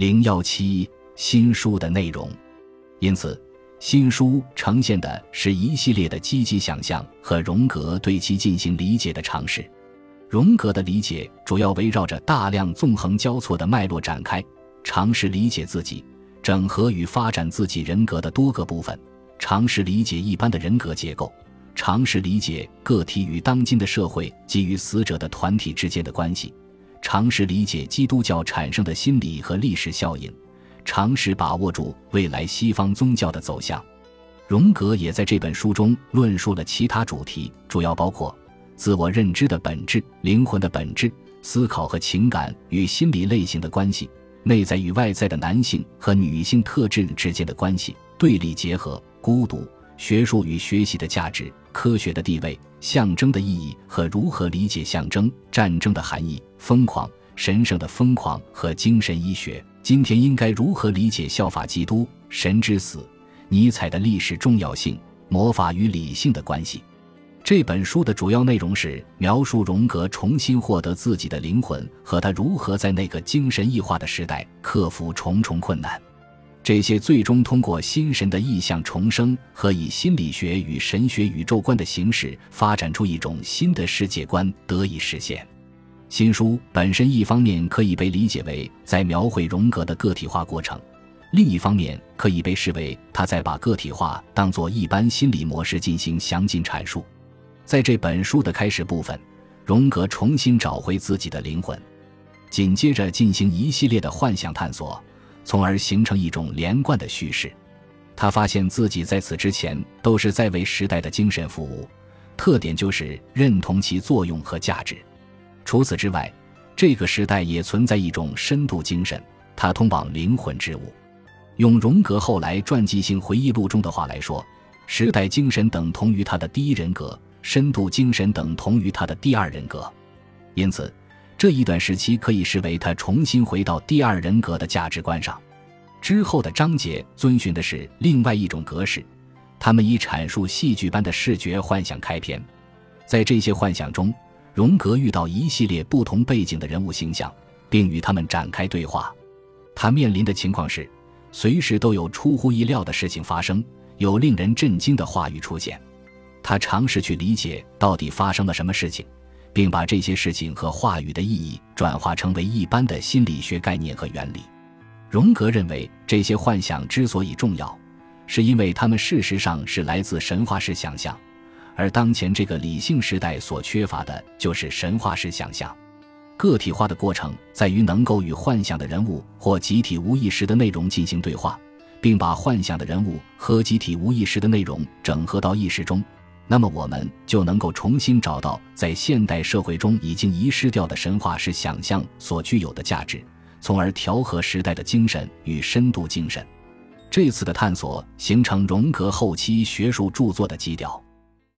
零幺七新书的内容，因此新书呈现的是一系列的积极想象和荣格对其进行理解的尝试。荣格的理解主要围绕着大量纵横交错的脉络展开，尝试理解自己，整合与发展自己人格的多个部分，尝试理解一般的人格结构，尝试理解个体与当今的社会及与死者的团体之间的关系，尝试理解基督教产生的心理和历史效应，尝试把握住未来西方宗教的走向。荣格也在这本书中论述了其他主题，主要包括。自我认知的本质、灵魂的本质、思考和情感与心理类型的关系、内在与外在的男性和女性特质之间的关系、对立结合、孤独、学术与学习的价值、科学的地位、象征的意义和如何理解象征、战争的含义、疯狂、神圣的疯狂和精神医学。今天应该如何理解效法基督、神之死、尼采的历史重要性、魔法与理性的关系？这本书的主要内容是描述荣格重新获得自己的灵魂和他如何在那个精神异化的时代克服重重困难。这些最终通过心神的意象重生和以心理学与神学宇宙观的形式发展出一种新的世界观得以实现。新书本身一方面可以被理解为在描绘荣格的个体化过程，另一方面可以被视为他在把个体化当作一般心理模式进行详尽阐述。在这本书的开始部分，荣格重新找回自己的灵魂，紧接着进行一系列的幻想探索，从而形成一种连贯的叙事。他发现自己在此之前都是在为时代的精神服务，特点就是认同其作用和价值。除此之外，这个时代也存在一种深度精神，它通往灵魂之物。用荣格后来传记性回忆录中的话来说，时代精神等同于他的第一人格。深度精神等同于他的第二人格，因此这一段时期可以视为他重新回到第二人格的价值观上。之后的章节遵循的是另外一种格式，他们以阐述戏剧般的视觉幻想开篇。在这些幻想中，荣格遇到一系列不同背景的人物形象，并与他们展开对话。他面临的情况是，随时都有出乎意料的事情发生，有令人震惊的话语出现。他尝试去理解到底发生了什么事情，并把这些事情和话语的意义转化成为一般的心理学概念和原理。荣格认为，这些幻想之所以重要，是因为他们事实上是来自神话式想象，而当前这个理性时代所缺乏的就是神话式想象。个体化的过程在于能够与幻想的人物或集体无意识的内容进行对话，并把幻想的人物和集体无意识的内容整合到意识中。那么我们就能够重新找到在现代社会中已经遗失掉的神话式想象所具有的价值，从而调和时代的精神与深度精神。这次的探索形成荣格后期学术著作的基调。